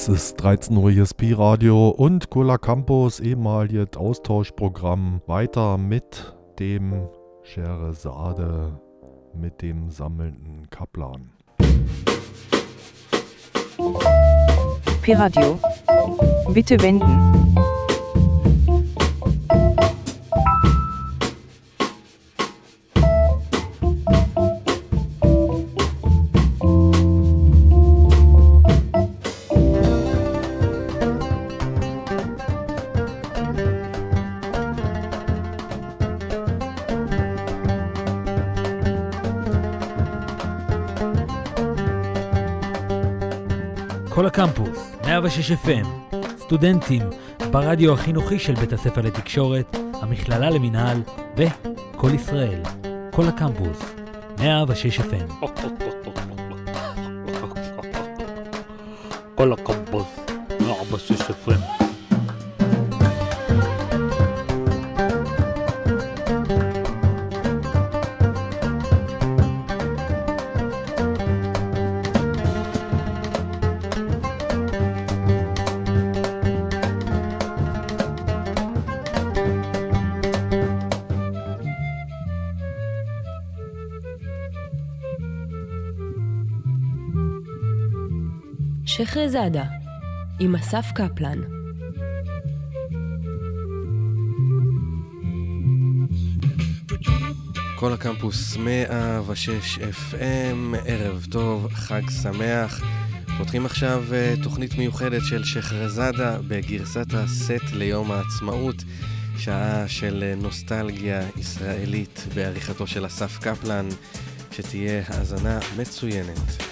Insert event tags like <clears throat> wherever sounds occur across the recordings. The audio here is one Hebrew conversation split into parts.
Es ist 13 Uhr hier Pi Radio und Cola Campus, ehemaliges Austauschprogramm. Weiter mit dem Scheresade, mit dem sammelnden Kaplan. Pi Radio. Bitte wenden. 106 FM, סטודנטים ברדיו החינוכי של בית הספר לתקשורת, המכללה למינהל וכל ישראל. כל הקמפוס, 106 FM. <laughs> כל הקמפוס, 106 FM. שחרזאדה, עם אסף קפלן. כל הקמפוס 106 FM, ערב טוב, חג שמח. פותחים עכשיו אה, תוכנית מיוחדת של שחרזאדה בגרסת הסט ליום העצמאות, שעה של אה, נוסטלגיה ישראלית בעריכתו של אסף קפלן, שתהיה האזנה מצוינת.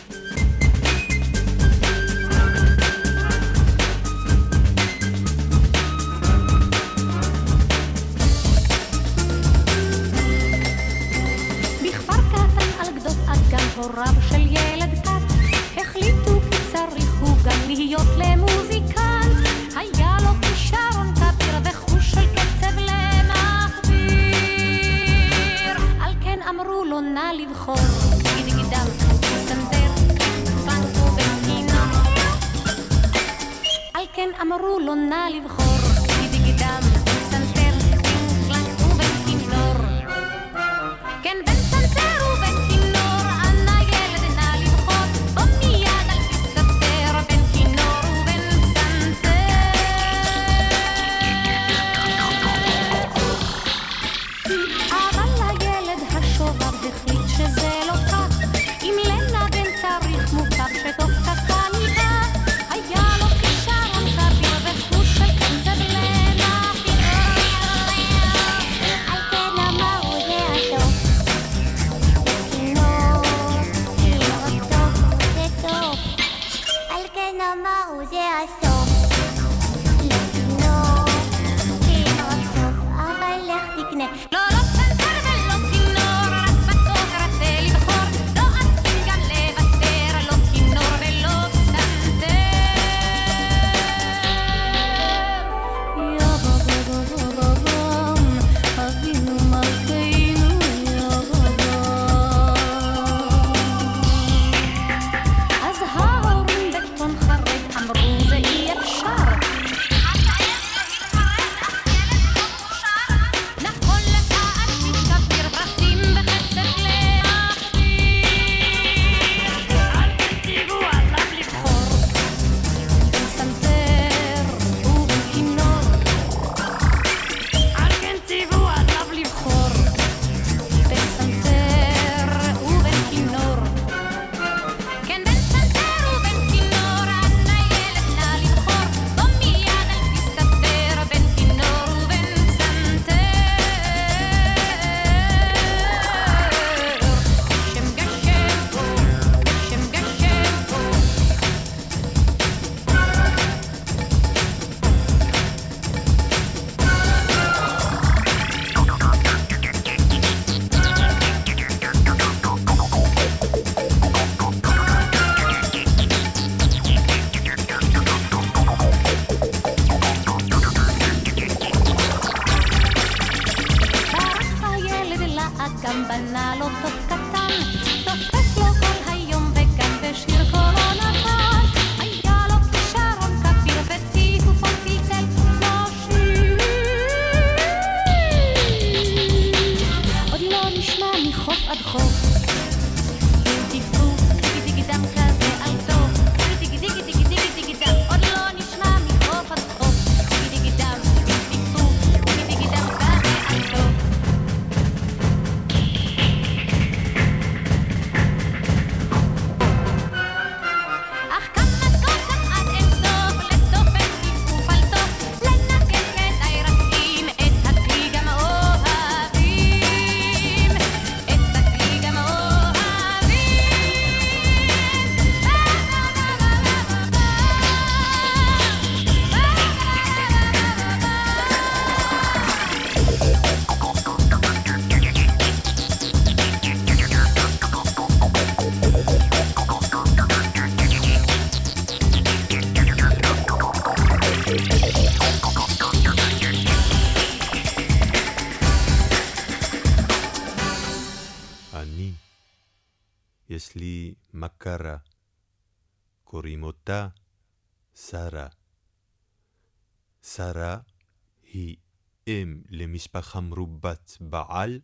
אם למשפחה מרובת בעל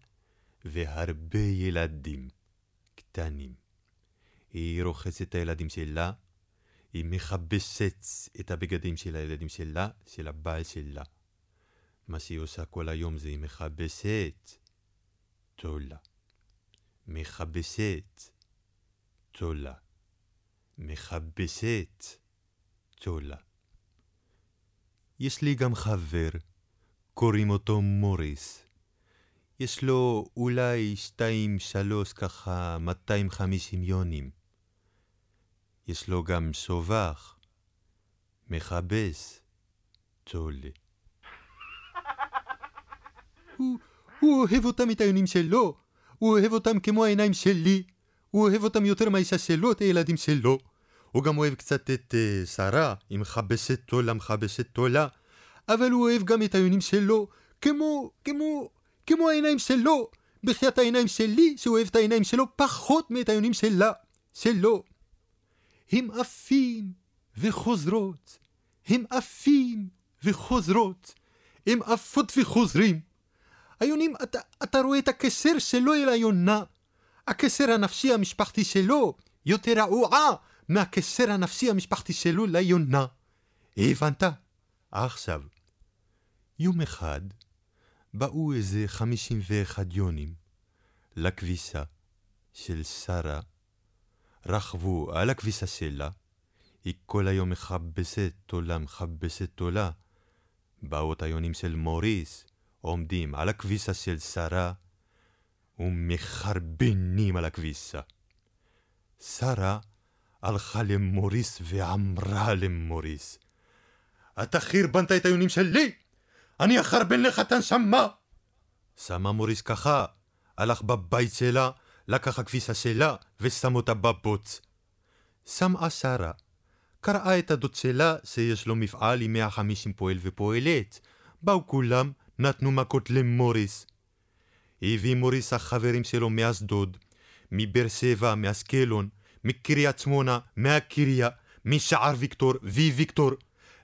והרבה ילדים קטנים. היא רוחצת את הילדים שלה, היא מכבסת את הבגדים של הילדים שלה, של הבעל שלה. מה שהיא עושה כל היום זה היא מכבסת, תולה. מכבסת, תולה. מכבסת, תולה. יש לי גם חבר, קוראים אותו מוריס. יש לו אולי שתיים, שלוש, ככה, 250 יונים. יש לו גם סובח, מכבס, תולה. הוא, הוא אוהב אותם את העיונים שלו, הוא אוהב אותם כמו העיניים שלי, הוא אוהב אותם יותר מהאישה שלו, את הילדים שלו. הוא גם אוהב קצת את uh, שרה, היא מכבסת תולה, מכבסת תולה, אבל הוא אוהב גם את העיונים שלו, כמו, כמו, כמו העיניים שלו, בחייאת העיניים שלי, שהוא אוהב את העיניים שלו פחות מאת העיונים שלה, שלו. הם עפים וחוזרות, הם עפים וחוזרות, הם עפות וחוזרים. היונים, אתה, אתה רואה את הקשר שלו אל היונה. הקשר הנפשי המשפחתי שלו יותר רעועה מהקשר הנפשי המשפחתי שלו ליונה. הבנת? עכשיו, יום אחד באו איזה חמישים ואחד יונים לכביסה של שרה, רכבו על הכביסה שלה, היא כל היום מכבסת תולה, מכבסת תולה. באו היונים של מוריס, עומדים על הכביסה של שרה ומחרבנים על הכביסה. שרה הלכה למוריס ואמרה למוריס, אתה חרבנת את היונים שלי! אני אחרבן לך את הנשמה! שמה מוריס ככה, הלך בבית שלה, לקח הכביסה שלה ושם אותה בבוץ. שמעה שרה, קראה את הדוד שלה שיש לו מפעל עם 150 פועל ופועלת. באו כולם, נתנו מכות למוריס. הביא מוריס החברים שלו מאשדוד, מבאר שבע, מאשקלון, מקריית שמונה, מהקריה, משער ויקטור וויקטור.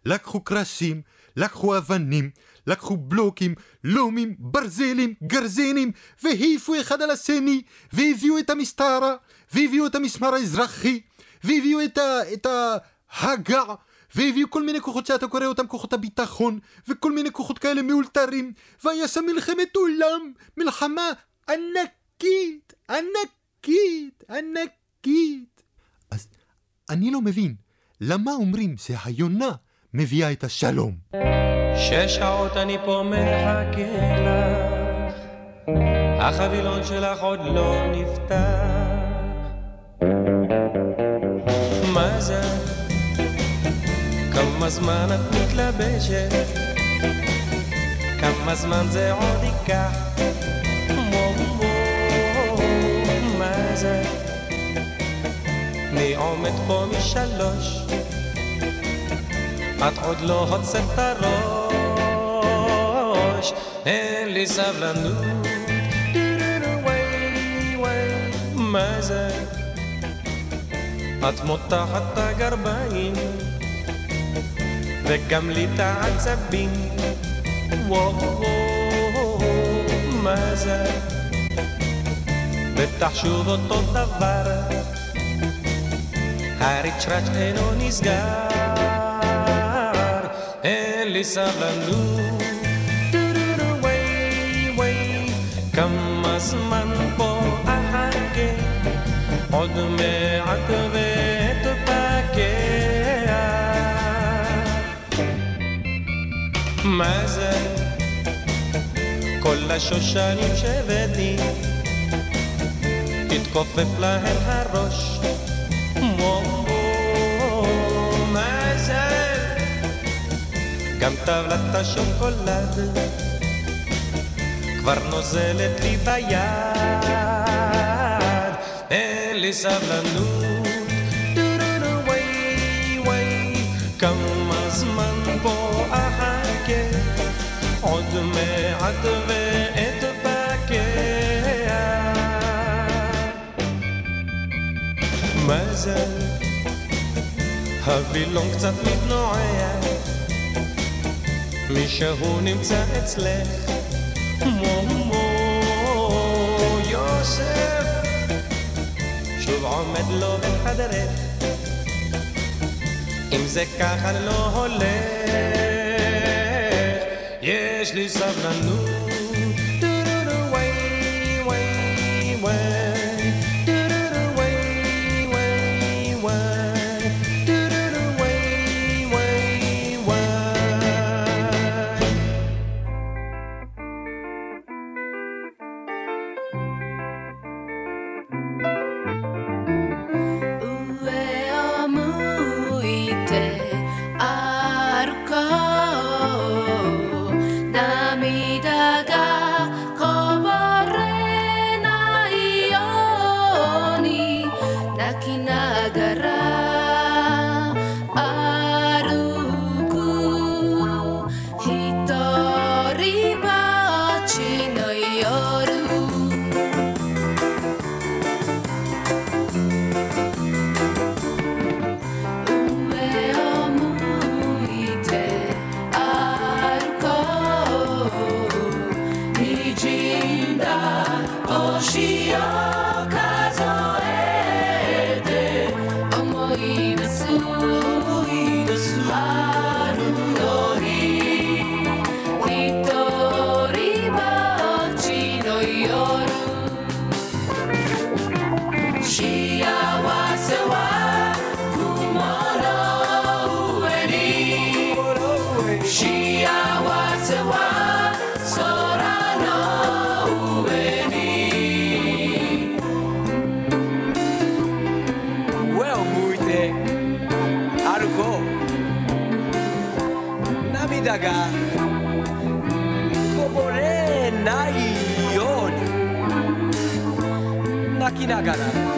לקחו קרשים, לקחו אבנים, לקחו בלוקים, לומים, ברזלים, גרזינים, והעיפו אחד על השני, והביאו את המשטרה, והביאו את המשמר האזרחי, והביאו את, ה, את ההגע, והביאו כל מיני כוחות שאתה קורא אותם כוחות הביטחון, וכל מיני כוחות כאלה מאולתרים, והיה שם מלחמת עולם, מלחמה ענקית, ענקית, ענקית. אז אני לא מבין, למה אומרים שהיונה מביאה את השלום? שש שעות אני פה מחכה לך, החבילון שלך עוד לא נפתח. מה זה? כמה זמן את מתלבשת? כמה זמן זה עוד ייקח? מה? אני עומד פה משלוש את עוד לא הוצאת את הראש, אין לי סבלנות. מה זה? את מותחת את הגרביים, וגם לי את העצבים. וואו, מה זה? בטח שוב אותו דבר, הריצ'ראץ' אינו נסגר. לי סבלנות. דו-דו-דו, וואי וואי, כמה זמן פה אחכה, עוד מעט ואתפקע. מה זה? כל השושנים שהבאתי, התכופף להם הראש. גם טבלת השוקולד כבר נוזלת לי ביד, אין לי סבלנות. כמה זמן פה אחכה, עוד מעט ואתבקע. המזל. הווילון קצת מתנועע, מישהו נמצא אצלך. מו מו יוסף, שוב עומד לו בחדרך. אם זה ככה לא הולך, יש לי סבלנות. vida, galera.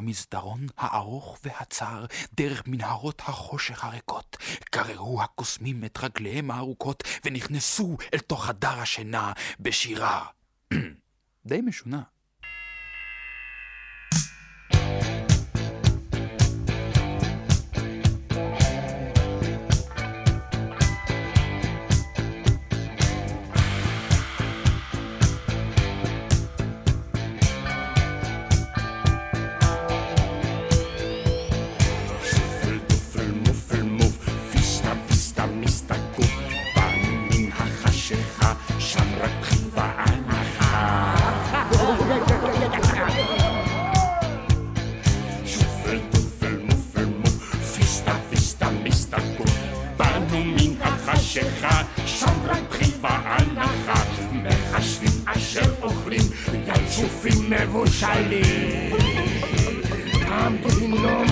המסדרון הארוך והצר, דרך מנהרות החושך הריקות, גררו הקוסמים את רגליהם הארוכות ונכנסו אל תוך חדר השינה בשירה <clears throat> די משונה. שופל חשכה, שמרי פרי ואנחה, מחשבים אשר אוכלים, ילצופים מבושלים. תמתינו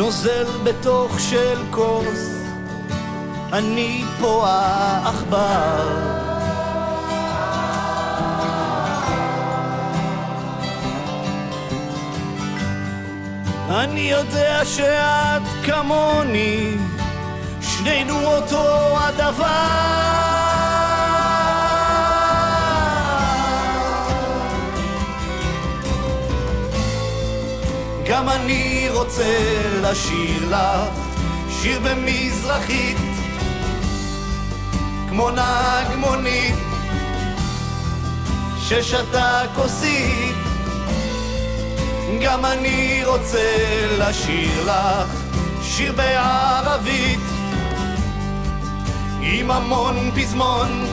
נוזל בתוך של כוס, אני פה העכבר. אני יודע שאת כמוני, שנינו אותו הדבר. גם אני רוצה לשיר לך שיר במזרחית כמו נהג מונית ששתה כוסית. גם אני רוצה לשיר לך שיר בערבית עם המון פזמון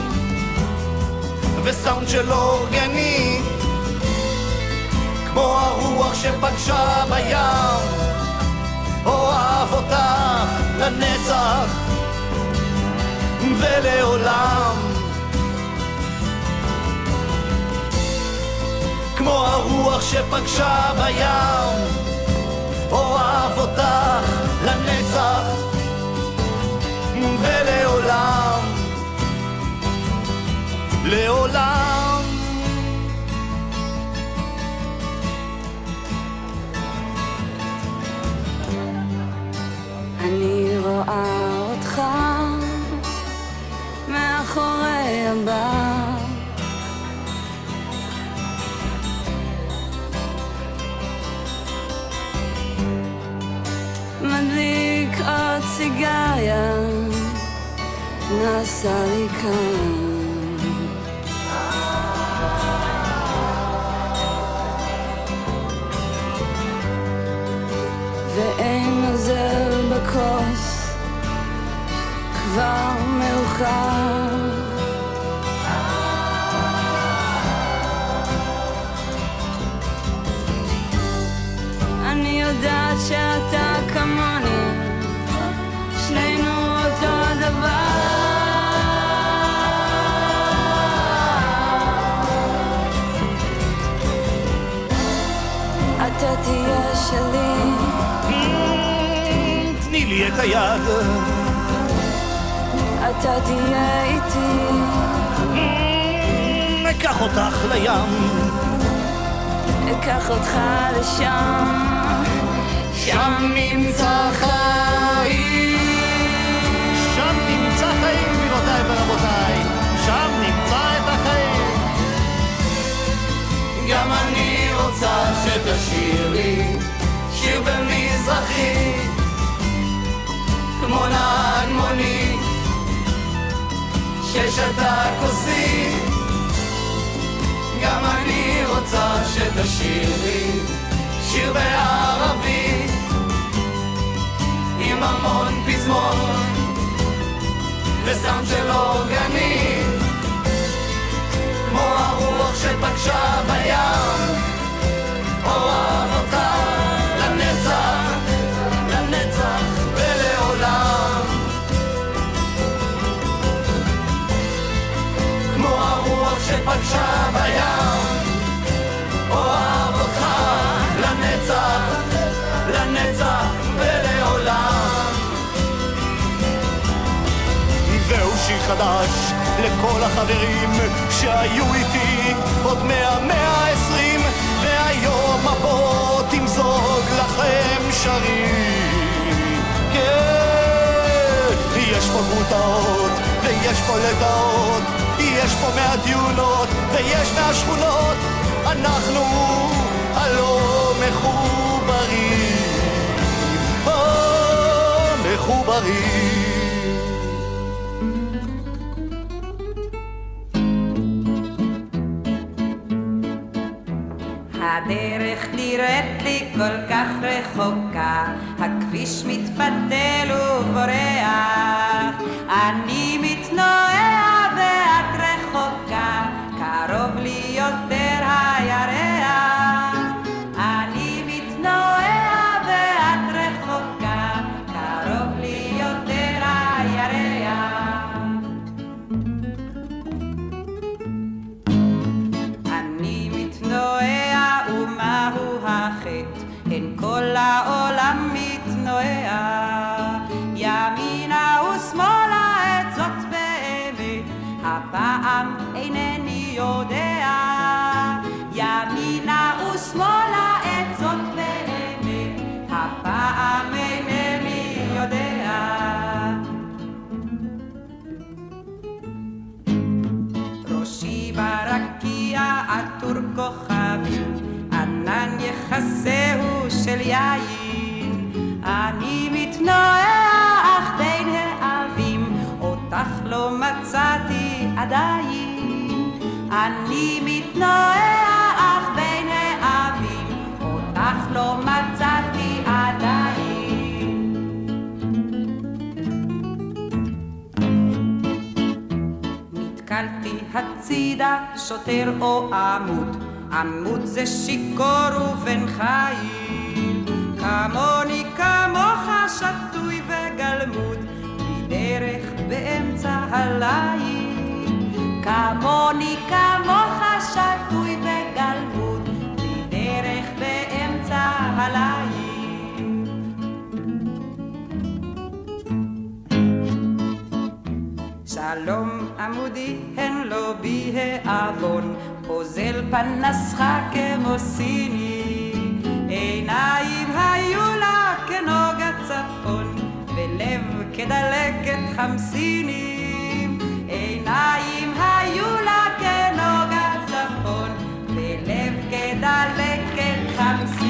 וסאונד של אורגנית. כמו הרוח שפגשה בים אוהב אותך לנצח ולעולם. כמו הרוח שפגשה בים אוהב אותך לנצח ולעולם. לעולם אני רואה אותך מאחורי הבר מדליק עוד סיגריה נסע לי כאן. ואין נוזל בכוס כבר מאוחר. אני יודעת שאתה את היד. אתה תהיה איתי. אקח אותך לים. אקח אותך לשם. שם נמצא חיים שם נמצא חיים גבירותיי ורבותיי. שם נמצא את החיים. גם אני רוצה שתשירי שיר במזרחי כמו נהג מונית ששתה כוסית גם אני רוצה שתשירי שיר בערבית עם המון פזמון וסאונד של אורגנית. כמו הרוח שפגשה בים אוהב שפגשה בים אוהב אותך לנצח, לנצח ולעולם. זהו שיר חדש לכל החברים שהיו איתי עוד מאה, מאה עשרים והיום הבוא תמזוג לכם שרים. כן, יש פה גרוטאות ויש פה לטאות יש פה מהדיונות ויש מהשכונות אנחנו הלא מחוברים, או מחוברים. הדרך נראית לי כל כך רחוקה, הכביש מתפתל ובורח, אני מתנועע של יין. אני מתנועח בין האבים, אותך לא מצאתי עדיין. אני מתנועח בין האבים, אותך לא מצאתי עדיין. נתקלתי הצידה שוטר או עמוד, עמוד זה שיכור ובן חיים. כמוני כמוך שתוי וגלמוד, מדרך באמצע הליל. כמוני כמוך שתוי וגלמוד, מדרך באמצע הליל. שלום עמודי הן לא בי העוון, אוזל פנסך כמו סיני. עיניים היו לה כנוג הצפון, ולב כדלקת חמסינים. עיניים היו לה כנוג הצפון, ולב כדלקת חמסינים.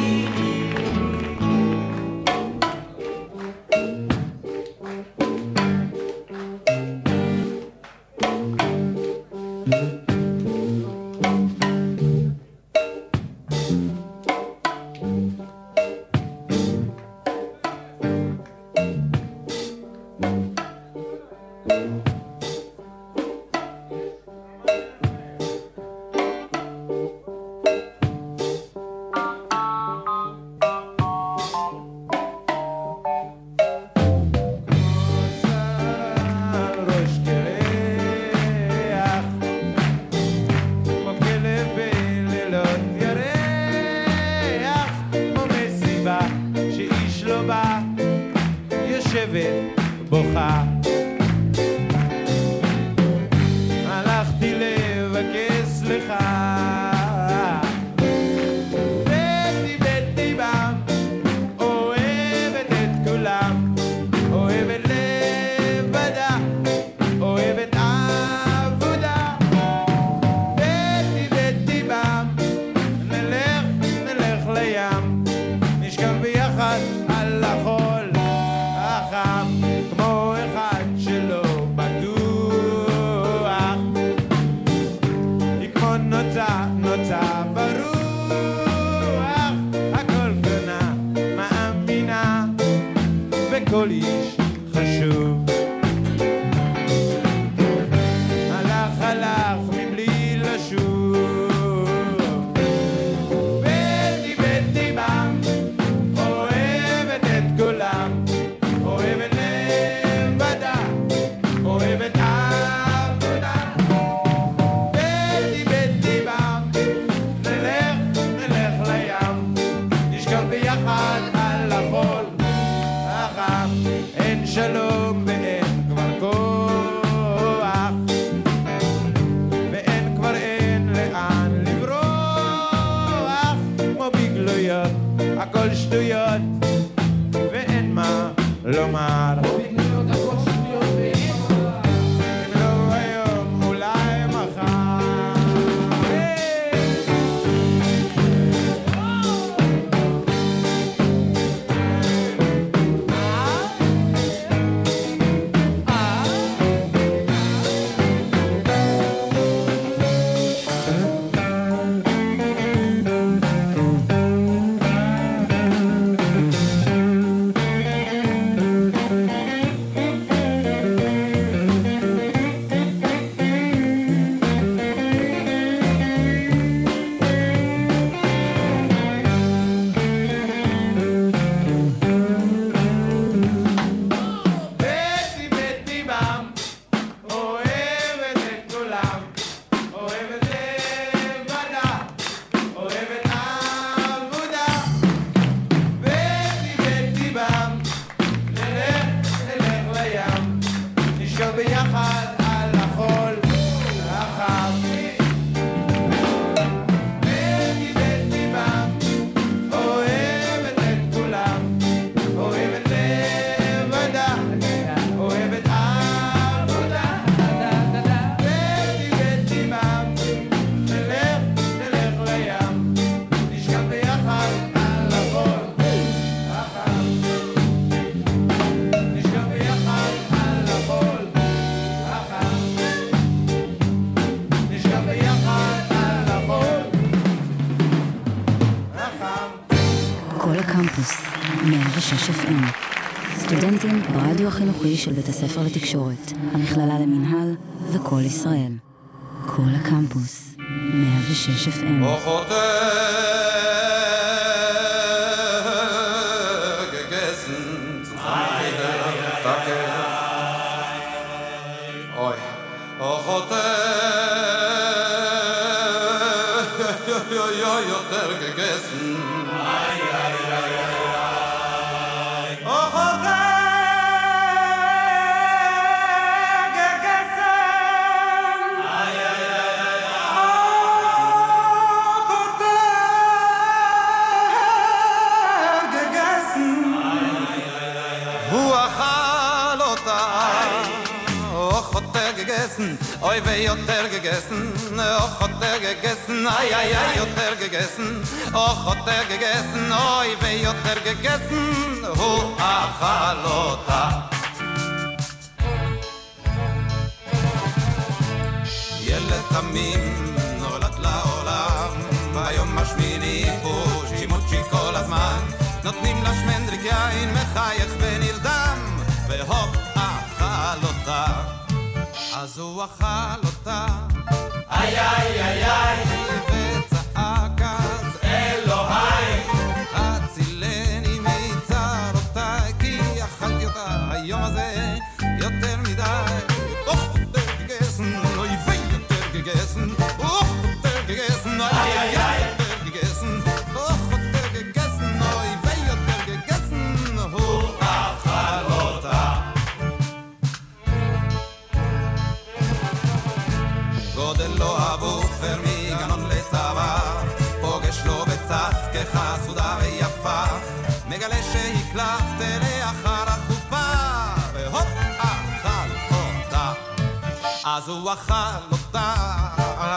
כוחה החינוכי של בית הספר לתקשורת, המכללה למינהל וכל ישראל. כל הקמפוס, 106 FM. גגסן, אוח יותר גגסן, אוי ויותר גגסן, הוא אכל אותה. ילד תמים נולד לעולם, ביום השמיני הוא שימוצ'י כל הזמן, נותנים לה שמנדריק יין, מחייך ונרדם, והופ, אכל אותה. אז הוא אכל אותה. איי איי איי איי, בצץ כחסודה ויפה, מגלה שהקלפת לאחר החופה, והופ, אכל אותה. אז הוא אכל אותה,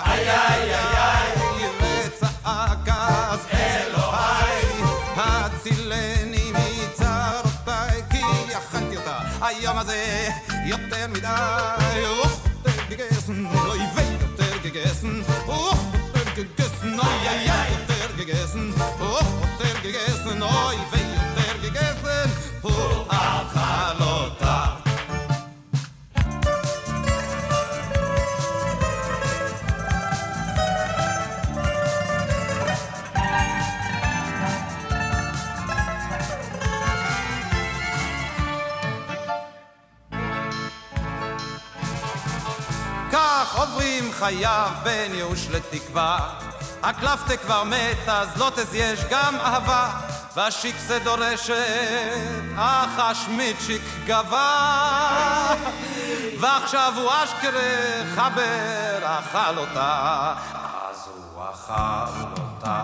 איי איי איי איי, וצעק אז אלוהי, הצילני מצרותיי, כי אכלתי אותה. היום הזה יותר מדי, אוח, יותר גגסן, אוי ויותר גגסן, אוח, יותר גגסן, אוי איי איי, חייו בין ייאוש לתקווה. הקלפטה כבר מת, אז לא יש גם אהבה. והשיקסה דורשת, אך השמיצ'יק גבה. ועכשיו הוא אשכרה חבר, אכל אותה. אז הוא אכל אותה.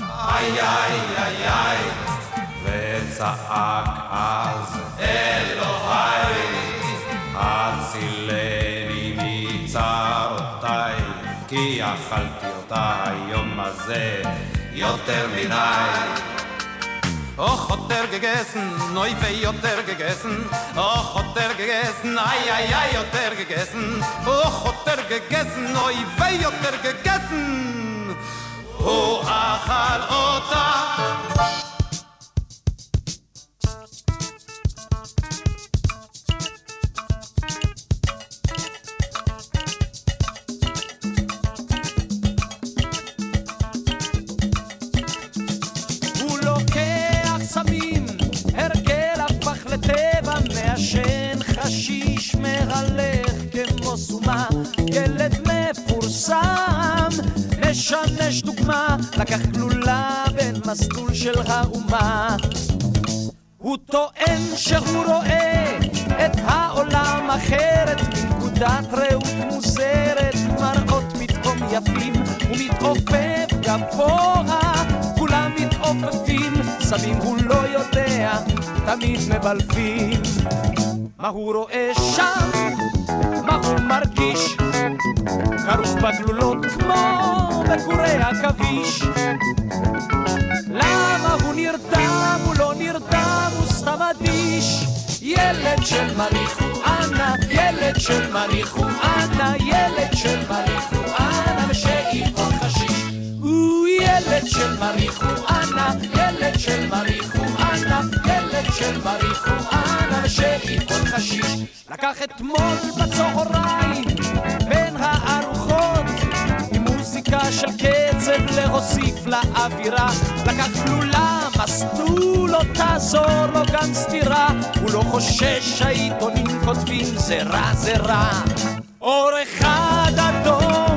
איי איי איי איי, וצעק אז אלוהי. הצילני מצרותיי, כי אכלתי אותה היום הזה יותר מדי Och, hat er gegessen, neu wei hat er gegessen. Och, hat er gegessen, ay ay ay hat er gegessen. Och, hat er gegessen, neu wei hat er gegessen. Oh, achal, ota. ילד מפורסם, משמש דוגמה, לקח גלולה בין מסלול של האומה. הוא טוען שהוא רואה את העולם אחרת מנקודת ראות מוזרת, מראות פתאום יפים, הוא מתעופף גבוה, כולם מתעופפים, סמים הוא לא יודע, תמיד מבלפים. מה הוא רואה שם? מה הוא מרגיש? כרוך בגלולות כמו בכורי עכביש. למה הוא נרדם? הוא לא נרדם, הוא סתם אדיש. ילד של מריחואנה, ילד של מריחואנה, ילד של מריחואנה, ושאיפות ילד של מריחואנה, ילד של מריחואנה, ילד של מריחואנה, ושאיפות חשיש. לקח אתמול בצהריים בין הארוחות להוסיף לאווירה. לקח גלולה, מסלול לא תעזור לו גם סתירה. הוא לא חושש שהעיתונים כותבים זה רע זה רע. אור אחד אדום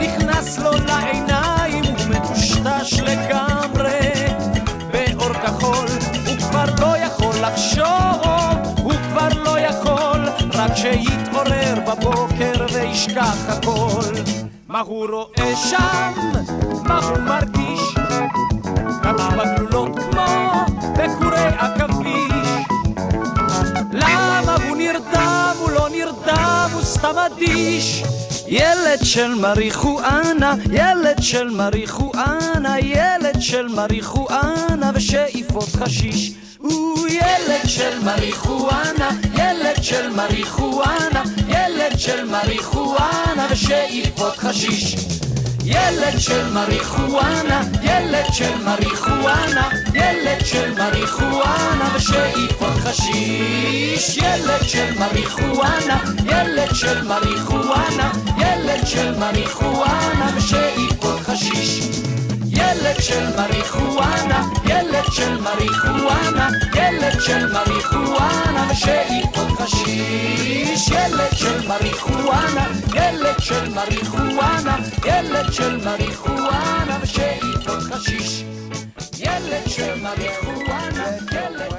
נכנס לו לעיניים, מטושטש לגמרי. באור כחול הוא כבר לא יכול לחשוב, הוא כבר לא יכול, רק שיתעורר בבוקר וישכח הכל. מה הוא רואה שם? מה הוא מרגיש? כמה בגלולות כמו בכורי עכביש. למה הוא נרדם? הוא לא נרדם, הוא סתם אדיש. ילד של מריחואנה, ילד של מריחואנה, ילד של מריחואנה ושאיפות חשיש. ילד של מריחואנה, ילד של מריחואנה, ילד של מריחואנה ושאיפות חשיש. ילד של מריחואנה, ילד של מריחואנה, ילד של מריחואנה ושאיפות חשיש. ילד של מריחואנה, ילד של מריחואנה, ילד של מריחואנה ושאיפות חשיש. ילד של מריחואנה, ילד של מריחואנה, ילד של מריחואנה ושאיפות חשיש. ילד של מריחואנה, ילד של מריחואנה, ילד של מריחואנה ושאיפות חשיש. ילד של מריחואנה, ילד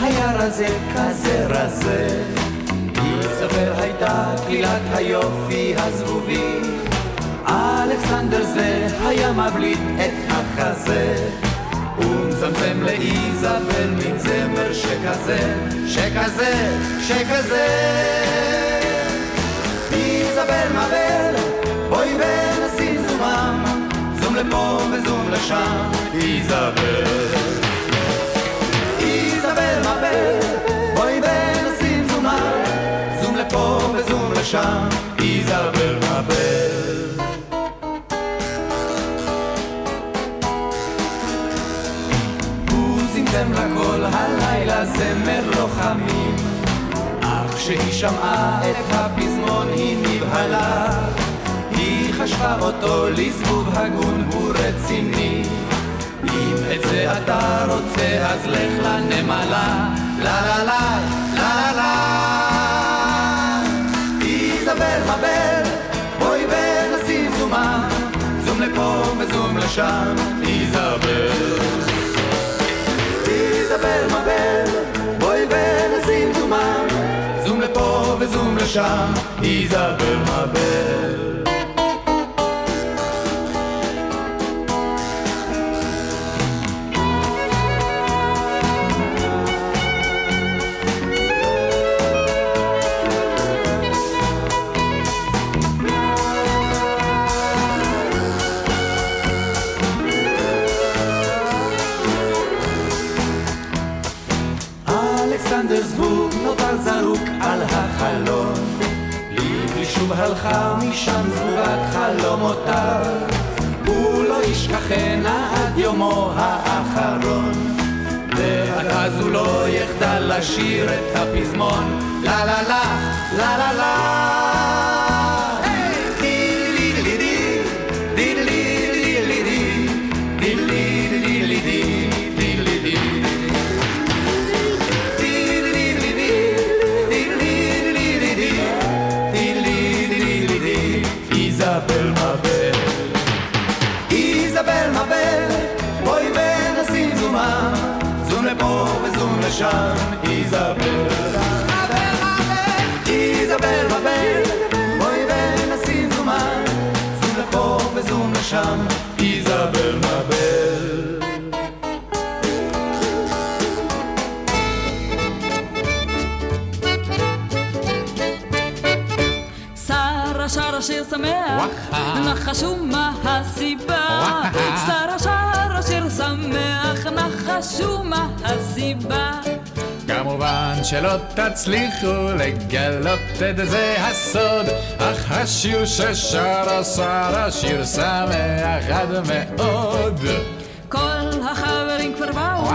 היה רזה כזה רזה. איזבל הייתה כלילת היופי הזבובי. אלכסנדר זה היה מבליט את החזה. ומצמצם לאיזבל מין זמר שכזה, שכזה, שכזה. איזבל מבל, בואי ונשים זומם, זום לפה וזום לשם, איזבל. בואי ונשים זומם, זום לפה וזום לשם, איזבל מבל. הוא זמזם לה כל הלילה זמר לוחמים. אך כשהיא שמעה את הפזמון היא נבהלה. היא חשבה אותו לזבוב הגון הוא רציני אם את זה אתה רוצה אז לך לנמלה. לה לה לה לה לה לה. איזבל מבל בואי ונשים זומה זום לפה וזום לשם איזבל. איזבל מבל, בואי ונשים זומם, זום לפה וזום לשם, איזבל מבל. הלכה משם זבובת חלומותיו. הוא לא ישכחנה עד יומו האחרון. ועד אז הוא לא יחדל לשיר את הפזמון. לה לה לה לה לה לה Shan Isabel. Abel, Abel Isabel, Abel. Moi ben, asin zuman Zun lepo, bezun lesham Isabel, שלא תצליחו לגלות את זה הסוד, אך השיר ששרה שרה שיר שמח עד מאוד. כל החברים כבר באו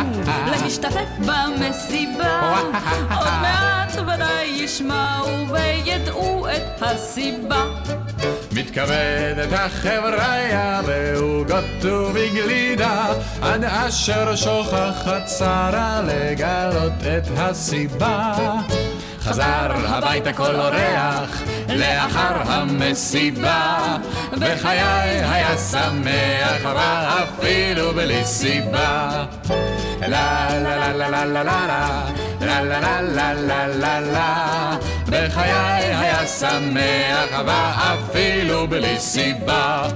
להשתתף במסיבה. עוד מעט ודאי ישמעו וידעו את הסיבה. מתכבדת החבריה בעוגות ובגלידה עד אשר שוכחת שרה לגלות את הסיבה. חזר הביתה כל אורח לאחר המסיבה בחיי היה שמח רע אפילו בלי סיבה לה בחיי היה שמח ואפילו בלי סיבה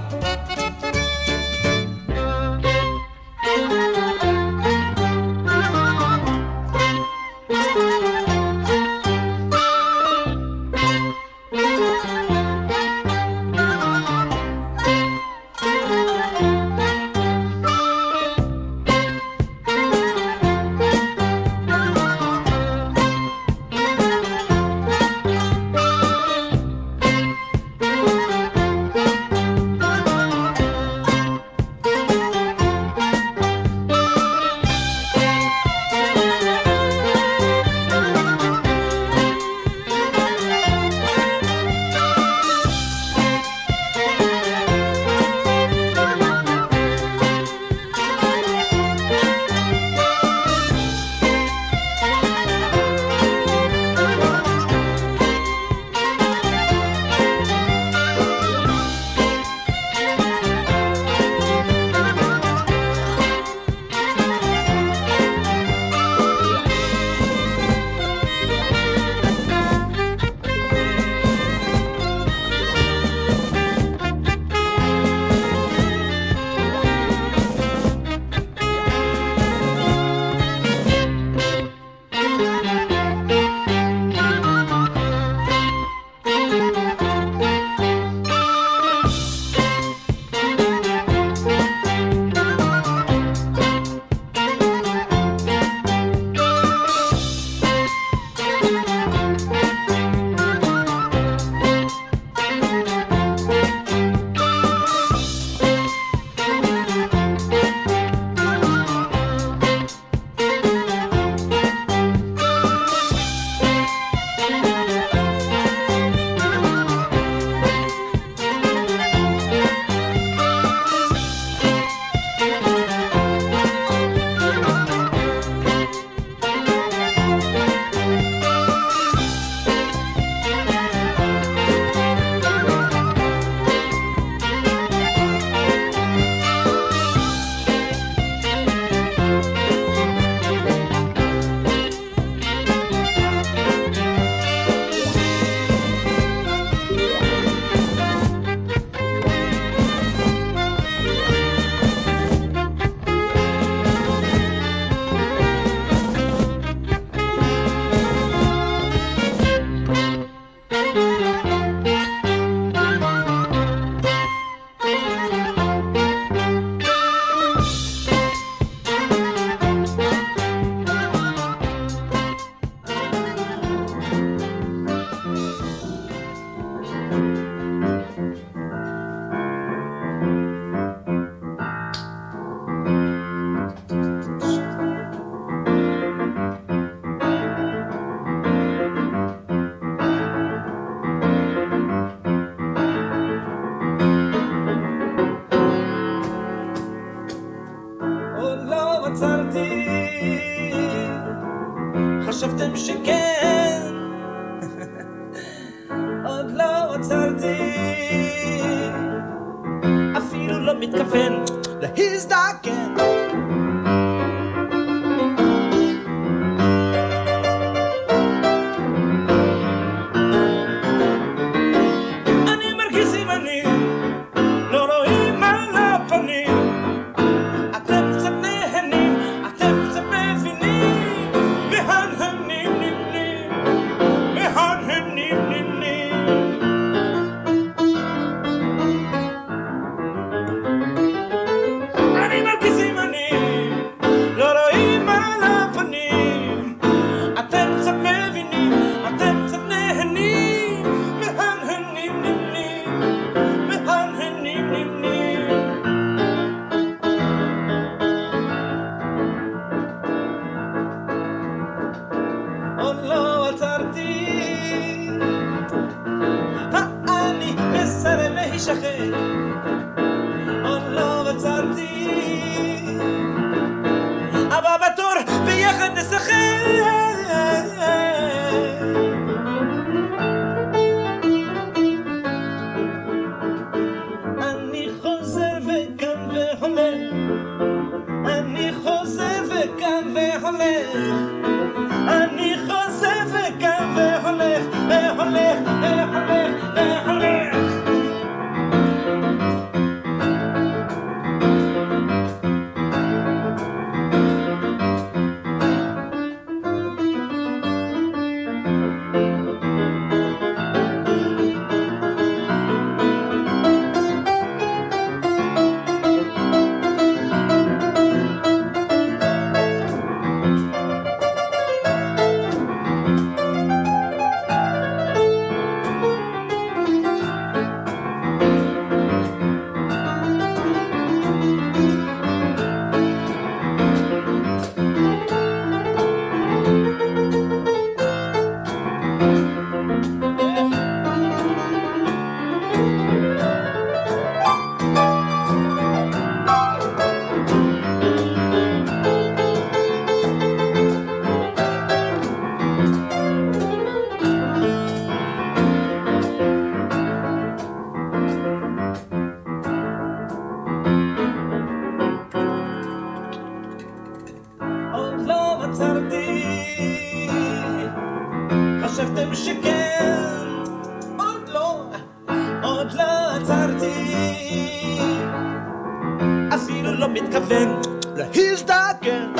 thank you עצרתי, אפילו לא מתכוון להזדקן.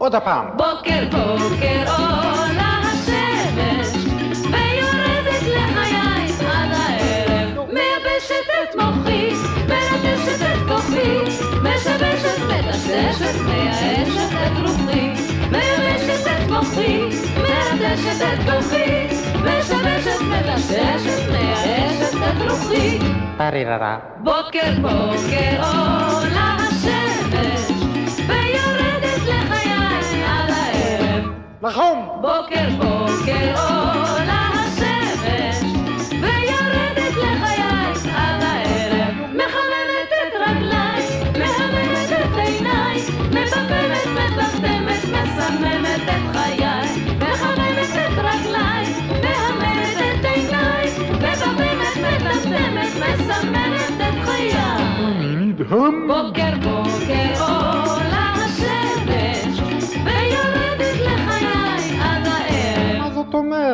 עוד הפעם. בוקר בוקר עולה השמש ויורדת לחיי עד הערב מייבשת את מוחי, מלטשת את כוחי משבשת, מטשטשת, מייאשת את רוחי מייבשת את מוחי, מלטשת את כוחי משבשת, מטשטשת, מייאשת את רוחי פריררה. בוקר בוקר עולה השמש נכון. בוקר בוקר עולה השמש ויורדת לחיי עד הערב מחממת את רגליי, מהממת את עיניי מבלבלת, מטמטמת, מסממת את חיי מחממת את רגליי, מהממת את עיניי מבלבלת, מטמטמת, מסממת את חיי נדהם. בוקר בוקר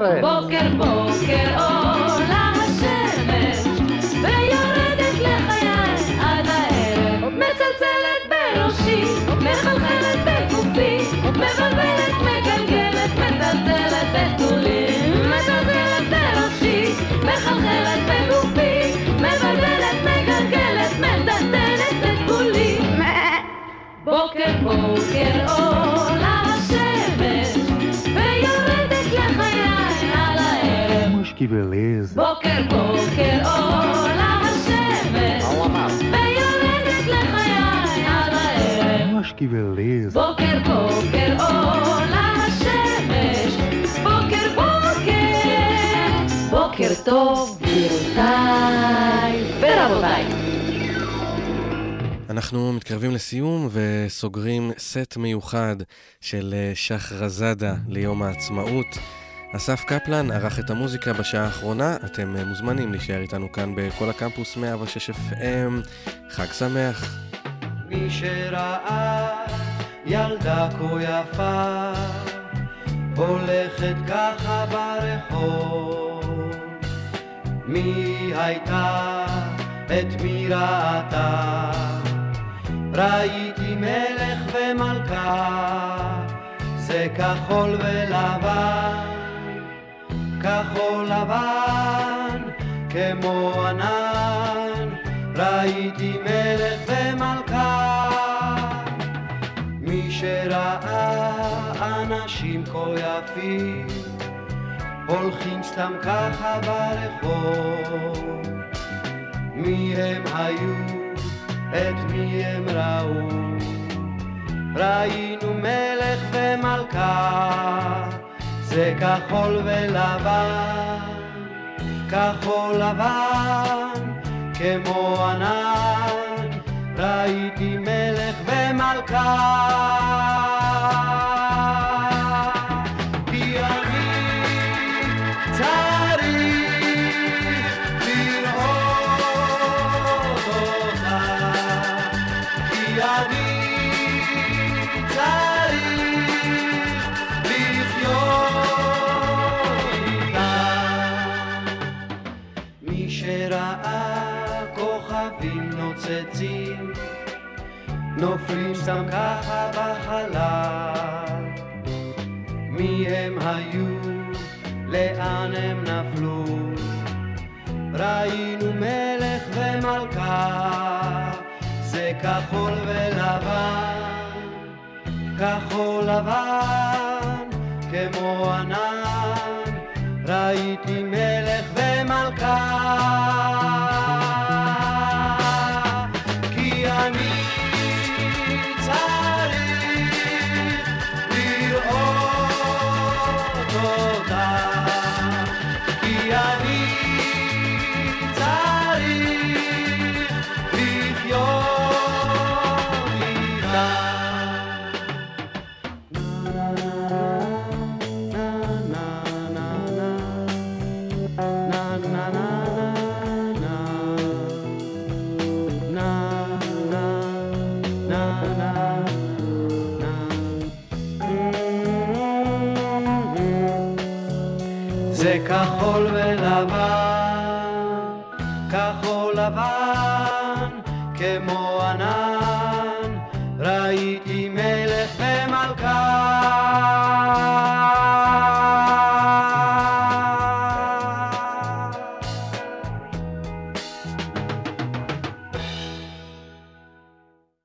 אומרת? בוקר בוקר עולה השמש ויורדת לחיי עד הערב מצלצלת בראשי, מחלחלת בגופי מבלבלת, מגלגלת, מטלטלת בתולים מצלצלת בראשי, מחלחלת בגופי מבלבלת, מגלגלת, מטלטלת את בוקר בוקר עולה que beleza. בוקר בוקר עולה השמש ויורדת לחיי על הערב Mas que beleza. בוקר בוקר עולה השמש בוקר בוקר בוקר טוב גבירותיי ורבותיי אנחנו מתקרבים לסיום וסוגרים סט מיוחד של אה, שחרזאדה ליום העצמאות. אסף קפלן ערך את המוזיקה בשעה האחרונה, אתם אה, מוזמנים להישאר איתנו כאן בכל הקמפוס 106 FM. חג שמח. מי שראה ילדה כה יפה הולכת ככה ברחוב מי הייתה את מי ראתה ראיתי מלך ומלכה זה כחול ולבן כחול לבן כמו ענן ראיתי מלך ומלכה מי שראה אנשים כה יפים הולכים סתם ככה ברחוב מי הם היו, את מי הם ראו ראינו מלך ומלכה זה כחול ולבן כחול לבן כמו ענן. ראיתי מלך ומלכה נופלים סתם ככה בחלל מי הם היו, לאן הם נפלו? ראינו מלך ומלכה זה כחול ולבן כחול לבן כמו ענן. ראיתי מלך ומלכה זה